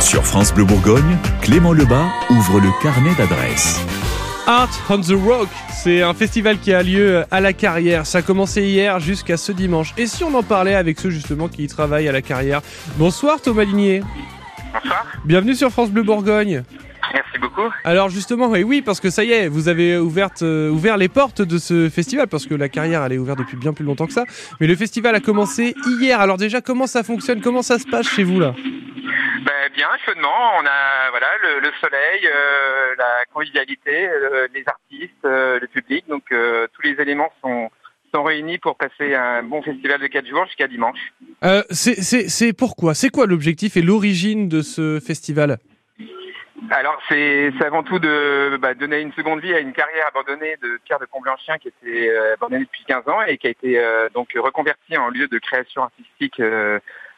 Sur France Bleu Bourgogne, Clément Lebas ouvre le carnet d'adresses. Art on the Rock, c'est un festival qui a lieu à la carrière. Ça a commencé hier jusqu'à ce dimanche. Et si on en parlait avec ceux justement qui y travaillent à la carrière? Bonsoir Thomas Ligné. Bonsoir. Bienvenue sur France Bleu Bourgogne. Merci beaucoup. Alors justement, oui, oui, parce que ça y est, vous avez ouverte, euh, ouvert les portes de ce festival, parce que la carrière, elle est ouverte depuis bien plus longtemps que ça. Mais le festival a commencé hier. Alors déjà, comment ça fonctionne? Comment ça se passe chez vous là? Bien, chaudement. On a voilà le, le soleil, euh, la convivialité, euh, les artistes, euh, le public. Donc tous les éléments sont sont réunis pour passer un bon festival de 4 jours jusqu'à dimanche. c'est- pourquoi? C'est quoi l'objectif et l'origine de ce festival? Alors c'est avant tout de bah, donner une seconde vie à une carrière abandonnée de Pierre de Comblanchin qui était abandonnée depuis 15 ans et qui a été donc reconvertie en lieu de création artistique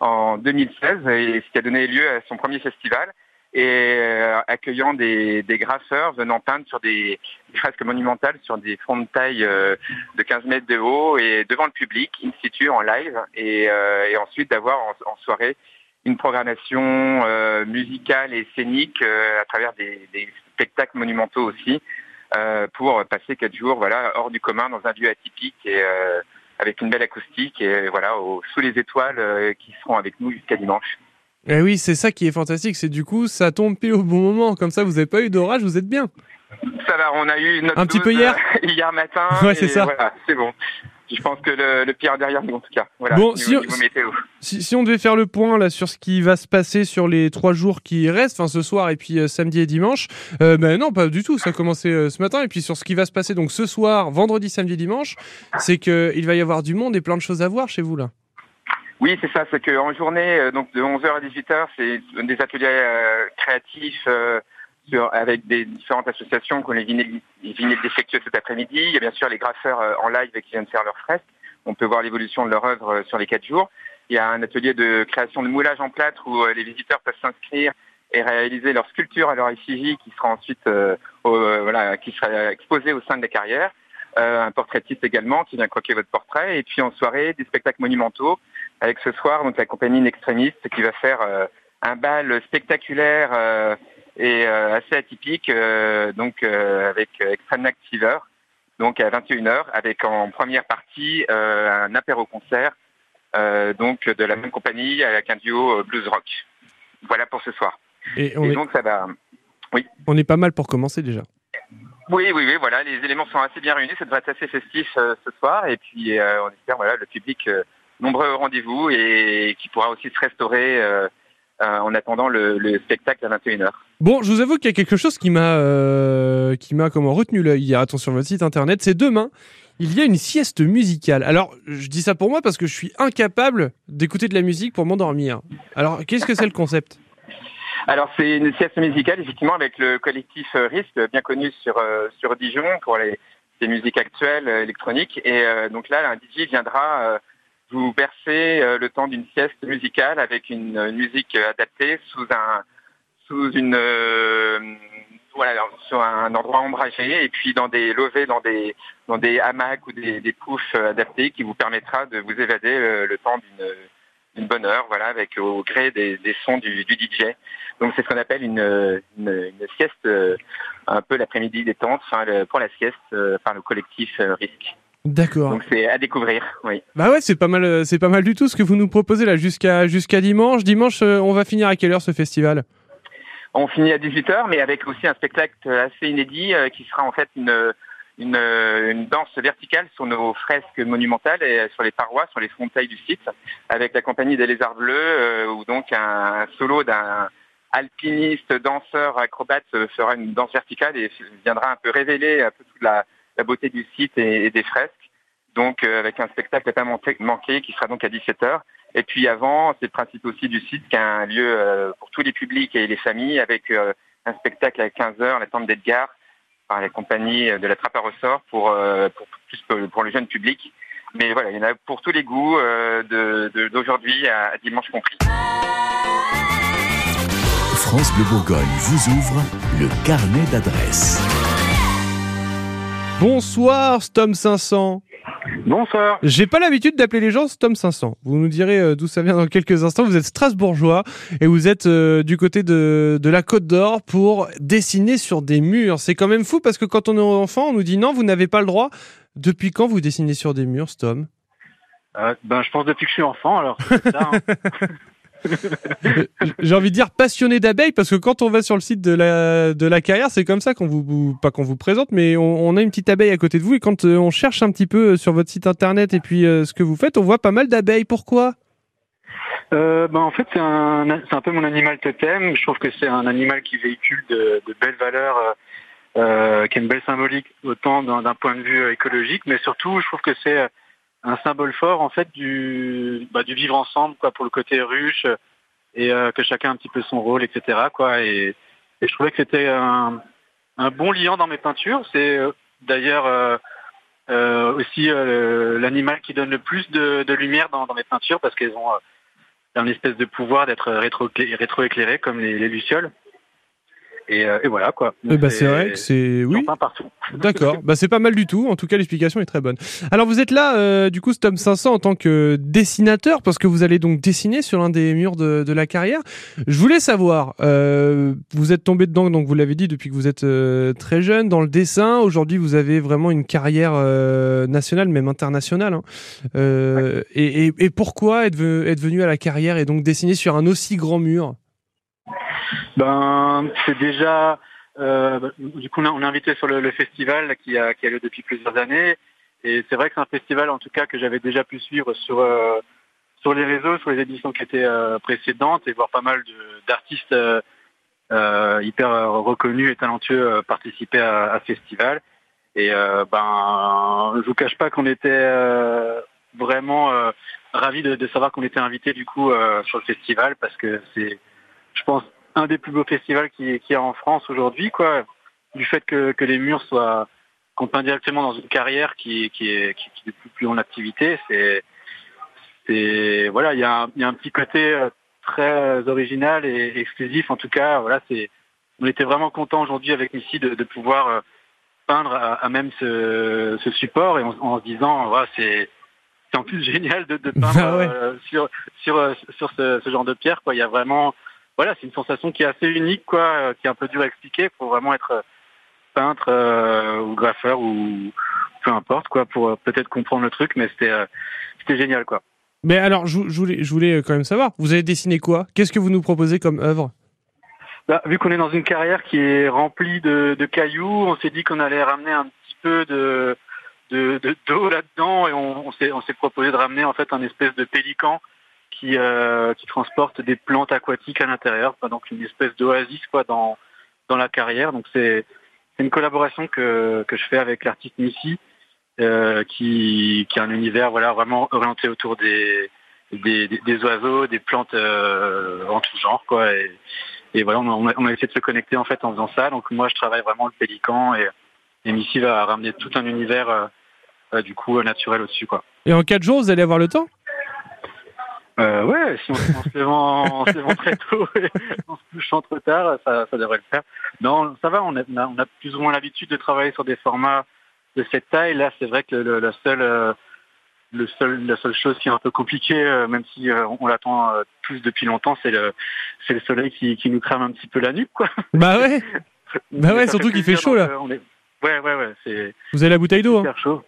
en 2016 et ce qui a donné lieu à son premier festival et euh, accueillant des, des graffeurs venant peindre sur des, des fresques monumentales sur des fonds de taille euh, de 15 mètres de haut et devant le public, in situ, en live et, euh, et ensuite d'avoir en, soirée une programmation musicale et scénique à travers des, des spectacles monumentaux aussi pour passer quatre jours voilà hors du commun dans un lieu atypique et avec une belle acoustique et voilà au- sous les étoiles euh, qui seront avec nous jusqu'à dimanche. Eh oui, c'est ça qui est fantastique, c'est du coup, ça tombe pile au bon moment. Comme ça, vous n'avez pas eu d'orage, vous êtes bien. Ça va, on a eu notre Un petit peu hier euh, hier matin. Ouais, et c'est ça. Voilà, c'est bon. Je pense que le, le pire derrière nous en tout cas. Voilà. Bon, niveau, si on- niveau météo. Si, si on devait faire le point là sur ce qui va se passer sur les trois jours qui restent, enfin ce soir et puis euh, samedi et dimanche, euh, ben non, pas du tout. Ça a commencé euh, ce matin et puis sur ce qui va se passer donc ce soir, vendredi, samedi, dimanche, c'est que il va y avoir du monde et plein de choses à voir chez vous là. Oui, c'est ça. C'est qu'en journée, donc de 11h à 18h, c'est des ateliers euh, créatifs euh, sur, avec des différentes associations les vinyles, les vinyles défectueux cet après-midi. Il y a bien sûr les graffeurs euh, en live qui viennent faire leurs fresques. On peut voir l'évolution de leur œuvre euh, sur les quatre jours. Il y a un atelier de création de moulage en plâtre où euh, les visiteurs peuvent s'inscrire et réaliser leur sculpture à leur effigie qui sera ensuite euh, voilà, qui sera exposée au sein de la carrière. Euh, un portraitiste également qui vient croquer votre portrait. Et puis en soirée, des spectacles monumentaux avec ce soir donc la compagnie Nextremis qui va faire un bal spectaculaire et euh, assez atypique euh, donc euh, avec Extreme Night Fever donc à 21h avec en première partie un apéro concert euh, donc de la même compagnie avec un duo blues rock. Voilà pour ce soir. Et on et est, donc ça va on est pas mal pour commencer déjà. oui, oui, oui, voilà, les éléments sont assez bien réunis, ça devrait être assez festif euh, ce soir, et puis euh, on espère, voilà, le public euh, nombreux au rendez-vous et qui pourra aussi se restaurer en attendant le, le spectacle à 21h. Bon, je vous avoue qu'il y a quelque chose qui m'a euh, qui m'a comment retenu l'œil hier. Attention sur votre site internet, c'est demain. Il y a une sieste musicale. Alors, je dis ça pour moi parce que je suis incapable d'écouter de la musique pour m'endormir. Alors, qu'est-ce que c'est le concept? Alors c'est une sieste musicale, effectivement, avec le collectif euh, Risque, bien connu sur, euh, sur Dijon pour les, les musiques actuelles euh, électroniques. Et euh, donc là, un DJ viendra euh, vous bercer euh, le temps d'une sieste musicale avec une, musique adaptée sous un sous une euh, voilà sur un endroit ombragé et puis dans des levées dans des dans des hamacs ou des, des couches adaptées qui vous permettra de vous évader euh, le temps d'une bonne heure voilà avec au gré des, des sons du, du DJ donc c'est ce qu'on appelle une, une, une sieste euh, un peu l'après-midi détente enfin, pour la sieste euh, par le collectif euh, Risque D'accord. donc c'est à découvrir oui Bah ouais, c'est pas mal, euh, c'est pas mal du tout ce que vous nous proposez là jusqu'à jusqu'à dimanche. Dimanche, euh, on va finir à quelle heure ce festival? On finit à 18h, mais avec aussi un spectacle assez inédit euh, qui sera en fait une, une, une danse verticale sur nos fresques monumentales et sur les parois, sur les frontailles du site, avec la compagnie des Lézards Bleus, euh, où donc un solo d'un alpiniste, danseur, acrobate fera une danse verticale et viendra un peu révéler un peu toute la, la beauté du site et, des fresques. Donc euh, avec un spectacle à pas manquer qui sera donc à 17h. Et puis avant, c'est le principe aussi du site qui est un lieu euh, pour tous les publics et les familles avec euh, un spectacle à 15h, la tente d'Edgar, par la compagnie de la Trappe à ressort pour, pour, plus pour, le jeune public. Mais voilà, il y en a pour tous les goûts euh, d'aujourd'hui à, à dimanche compris. France Bleu Bourgogne vous ouvre le carnet d'adresses. Bonsoir, Stom 500. Bonsoir. J'ai pas l'habitude d'appeler les gens Tom 500. Vous nous direz euh, d'où ça vient dans quelques instants. Vous êtes strasbourgeois et vous êtes euh, du côté de, de la Côte d'Or pour dessiner sur des murs. C'est quand même fou parce que quand on est enfant, on nous dit non, vous n'avez pas le droit. Depuis quand vous dessinez sur des murs, Tom Euh, ben, je pense depuis que je suis enfant, alors. ça, hein. J'ai envie de dire passionné d'abeilles parce que quand on va sur le site de la, de la carrière, c'est comme ça qu'on vous, pas qu'on vous présente, mais on, a une petite abeille à côté de vous et quand euh, on cherche un petit peu euh, sur votre site internet et puis euh, ce que vous faites, on voit pas mal d'abeilles. Pourquoi? Euh, ben, en fait, c'est un, un peu mon animal totem. Je trouve que c'est un animal qui véhicule de, belles valeurs, euh, euh, qui a une belle symbolique, autant d'un point de vue euh, écologique, mais surtout, je trouve que c'est euh, un symbole fort, en fait, du, bah, du vivre ensemble, quoi, pour le côté ruche, et euh, que chacun a un petit peu son rôle, etc., quoi. Et, et je trouvais que c'était un, un bon liant dans mes peintures. C'est euh, d'ailleurs euh, euh, aussi euh, l'animal qui donne le plus de, de lumière dans, dans mes peintures, parce qu'elles ont euh, un espèce de pouvoir d'être rétro- rétro-éclairées comme les, les lucioles. Et, euh, et voilà quoi. Ben, c'est vrai que c'est oui. partout. D'accord, bah c'est pas mal du tout. En tout cas, l'explication est très bonne. Alors vous êtes là, euh, du coup, Tom 500 en tant que dessinateur, parce que vous allez donc dessiner sur l'un des murs de, de la carrière. Je voulais savoir, euh, vous êtes tombé dedans, donc vous l'avez dit depuis que vous êtes euh, très jeune dans le dessin. Aujourd'hui, vous avez vraiment une carrière euh, nationale, même internationale. hein. Euh, et, et- et pourquoi être, ve- être venu à la carrière et donc dessiner sur un aussi grand mur? Ben, c'est déjà. euh, du coup, on est invité sur le, le festival qui, a, qui a lieu depuis plusieurs années. Et c'est vrai que c'est un festival, en tout cas, que j'avais déjà pu suivre sur, euh, sur les réseaux, sur les éditions qui étaient euh, précédentes, et voir pas mal d'artistes euh, euh, hyper reconnus et talentueux euh, participer à, à ce festival. Et ben, je vous cache pas qu'on était vraiment ravis de, de savoir qu'on était invité du coup sur le festival parce que c'est, je pense, un des plus beaux festivals qui qu'il y a en France aujourd'hui, quoi. Du fait que, que les murs soient qu'on peint directement dans une carrière qui, qui est qui, qui plus, plus en activité, c'est c'est voilà, il y, a un- il y a un petit côté euh, très original et exclusif. En tout cas, voilà, c'est on était vraiment content aujourd'hui avec Missy de, de pouvoir euh, peindre à, à même ce, ce support et en, en se disant voilà, c'est c'est en plus génial de, de peindre Ah ouais. euh, sur sur sur ce, ce genre de pierre quoi. Il y a vraiment voilà, c'est une sensation qui est assez unique quoi, euh, qui est un peu dur à expliquer. Faut vraiment être euh, peintre euh, ou graffeur ou peu importe quoi pour peut-être comprendre le truc, mais c'était euh, c'était génial quoi. Mais alors, je, je voulais, je voulais quand même savoir, vous avez dessiné quoi? Qu'est-ce que vous nous proposez comme œuvre? Bah, vu qu'on est dans une carrière qui est remplie de, de cailloux, on s'est dit qu'on allait ramener un petit peu de de de- d'eau là-dedans et on, on s'est on s'est proposé de ramener en fait un espèce de pélican qui euh, qui transporte des plantes aquatiques à l'intérieur, donc une espèce d'oasis quoi dans dans la carrière. Donc c'est une collaboration que que je fais avec l'artiste Missy, euh, qui qui a un univers voilà vraiment orienté autour des des, des, oiseaux, des plantes euh, en tout genre quoi. Et, voilà, on a, on a essayé de se connecter en fait en faisant ça. Donc moi, je travaille vraiment le pélican et, Missy va ramener tout un univers du coup naturel au-dessus. Et en quatre jours, vous allez avoir le temps? Euh, ouais, si on, on se levant, en se levant très tôt et en se couchant trop tard, ça, ça devrait le faire. Non, ça va, on a, on a, on plus ou moins l'habitude de travailler sur des formats de cette taille. Là, c'est vrai que le, le, seul, euh, le seul, la seule chose qui est un peu compliquée, euh, même si euh, on l'attend tous depuis longtemps, c'est le, c'est le soleil qui, qui nous crame un petit peu la nuque, quoi. Bah ouais Bah ouais, surtout qu'il fait chaud, là. on est- Ouais, ouais, ouais, c'est Vous avez la bouteille d'eau hein chaud.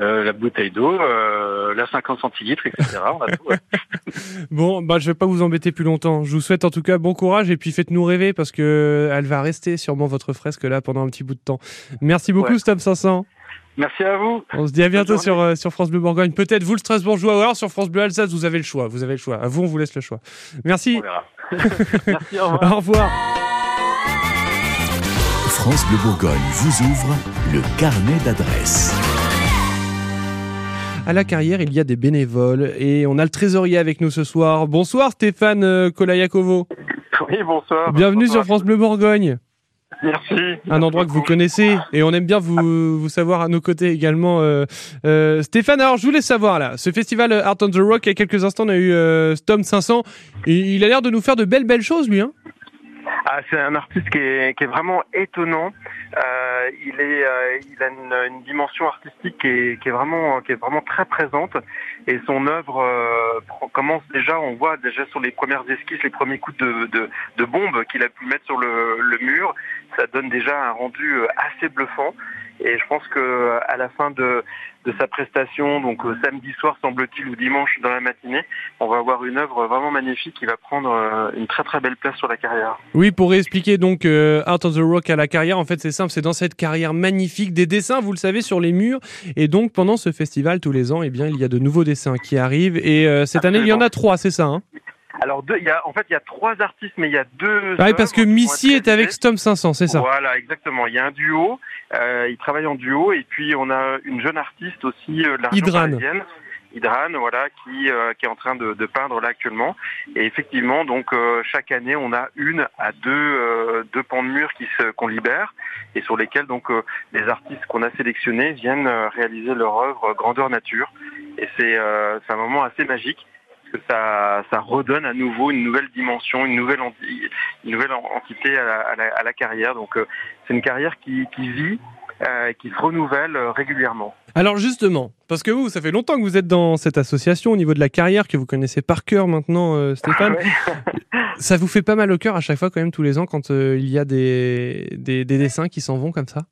Euh, la bouteille d'eau, euh, la 50 centilitres, etc. On a tout, ouais. Bon, bah je vais pas vous embêter plus longtemps. Je vous souhaite en tout cas bon courage et puis faites-nous rêver parce que elle va rester sûrement votre fresque là pendant un petit bout de temps. Merci beaucoup Ouais. Stop 500. Merci à vous. On se dit à bientôt sur, euh, sur France Bleu Bourgogne. Peut-être vous le Strasbourgeois ou alors sur France Bleu Alsace, vous avez le choix. Vous avez le choix. À vous, on vous laisse le choix. Merci. On verra. Merci, au revoir. Au revoir. France Bleu Bourgogne vous ouvre le carnet d'adresses. À la carrière, il y a des bénévoles et on a le trésorier avec nous ce soir. Bonsoir Stéphane euh, Kolayakovo. Oui, bonsoir. Bienvenue Bonsoir. sur France Bleu Bourgogne. Merci. Un endroit que vous connaissez et on aime bien vous, vous savoir à nos côtés également. euh, euh, Stéphane, alors je voulais savoir là, ce festival Art on the Rock, il y a quelques instants, on a eu euh, Tom 500 et il a l'air de nous faire de belles belles choses lui. Hein? Ah, c'est un artiste qui est, vraiment étonnant. Euh, euh, il a une, dimension artistique qui est, vraiment, très présente. Et son œuvre euh, commence déjà, on voit déjà sur les premières esquisses, les premiers coups de, bombe qu'il a pu mettre sur le, le mur. Ça donne déjà un rendu assez bluffant. Et je pense que à la fin de, de sa prestation, donc euh, samedi soir semble-t-il ou dimanche dans la matinée, on va avoir une œuvre vraiment magnifique qui va prendre euh, une très très belle place sur la carrière. Oui, pour expliquer donc euh, Art of the Rock à la carrière, en fait c'est simple, c'est dans cette carrière magnifique des dessins, vous le savez, sur les murs. Et donc pendant ce festival tous les ans, eh bien il y a de nouveaux dessins qui arrivent. Et euh, cette Absolument. année il y en a trois, c'est ça hein? Alors, deux, il y a, en fait, il y a trois artistes, mais il y a deux. Ah oui, parce que Missy est avec Stom 500, c'est ça? Voilà, exactement. Il y a un duo. Euh, ils travaillent en duo, et puis on a une jeune artiste aussi euh, de la région parisienne. Idran, voilà, qui, euh, qui est en train de, de, peindre là actuellement. Et effectivement, donc euh, chaque année, on a une à deux, euh, deux pans de mur qui se qu'on libère et sur lesquels donc euh, les artistes qu'on a sélectionnés viennent euh, réaliser leur œuvre grandeur nature. Et c'est c'est un moment assez magique que ça, ça redonne à nouveau une nouvelle dimension, une nouvelle, une nouvelle entité à la, à la, à la carrière. Donc euh, c'est une carrière qui, qui vit, euh, qui se renouvelle euh, régulièrement. Alors justement, parce que vous, ça fait longtemps que vous êtes dans cette association au niveau de la carrière, que vous connaissez par cœur maintenant, euh, Stéphane. Ça vous fait pas mal au cœur à chaque fois quand même tous les ans quand il y a des, des, des dessins qui s'en vont comme ça?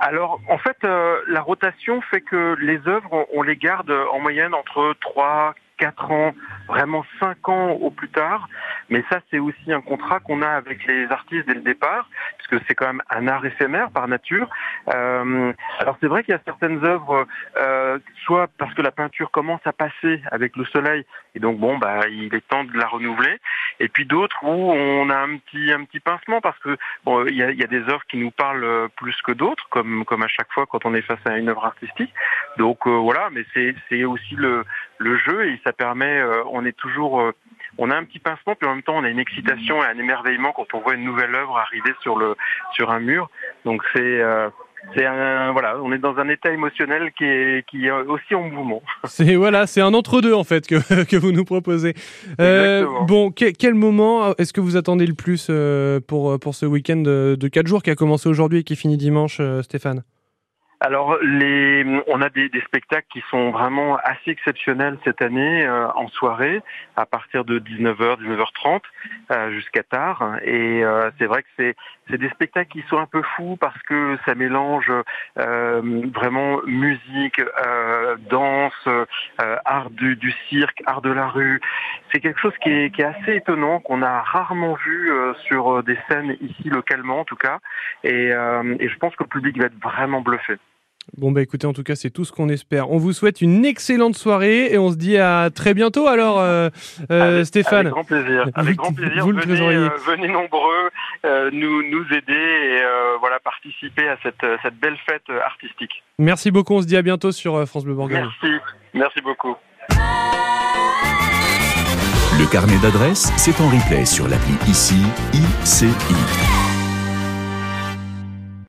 Alors, en fait, euh, la rotation fait que les œuvres, on, on les garde en moyenne entre 3, 4 ans, vraiment 5 ans au plus tard. Mais ça, c'est aussi un contrat qu'on a avec les artistes dès le départ, puisque c'est quand même un art éphémère par nature. Euh, alors c'est vrai qu'il y a certaines œuvres, euh, soit parce que la peinture commence à passer avec le soleil, et donc bon, bah, il est temps de la renouveler. Et puis d'autres où on a un petit, un petit pincement parce que bon, il y a, y a des œuvres qui nous parlent plus que d'autres, comme, comme à chaque fois quand on est face à une œuvre artistique. Donc euh, voilà, mais c'est aussi le, le jeu et ça permet, euh, on est toujours, euh, on a un petit pincement, puis en même temps on a une excitation et un émerveillement quand on voit une nouvelle œuvre arriver sur le sur un mur. Donc c'est euh, c'est un voilà, on est dans un état émotionnel qui est qui est aussi en mouvement. C'est voilà, c'est un entre deux en fait que que vous nous proposez. Euh, bon, que, quel moment est-ce que vous attendez le plus pour pour ce week-end de, de 4 jours qui a commencé aujourd'hui et qui finit dimanche, Stéphane? Alors, les, on a des, spectacles qui sont vraiment assez exceptionnels cette année euh, en soirée, à partir de 19h, 19h30 euh, jusqu'à tard. Et euh, c'est vrai que c'est des spectacles qui sont un peu fous parce que ça mélange euh, vraiment musique, euh, danse, art du, cirque, art de la rue. C'est quelque chose qui est, assez étonnant qu'on a rarement vu sur des scènes ici localement en tout cas. Et je pense que le public va être vraiment bluffé. Bon bah écoutez, en tout cas c'est tout ce qu'on espère. On vous souhaite une excellente soirée et on se dit à très bientôt alors euh, euh, avec, Stéphane. Avec grand plaisir. Avec vous, grand plaisir. Vous venez, euh, venez nombreux euh, nous, nous aider et euh, voilà participer à cette, cette belle fête artistique. Merci beaucoup, on se dit à bientôt sur France Bleu Bourgogne. Merci, merci beaucoup. Le carnet d'adresses, c'est en replay sur l'appli ICI, ICI.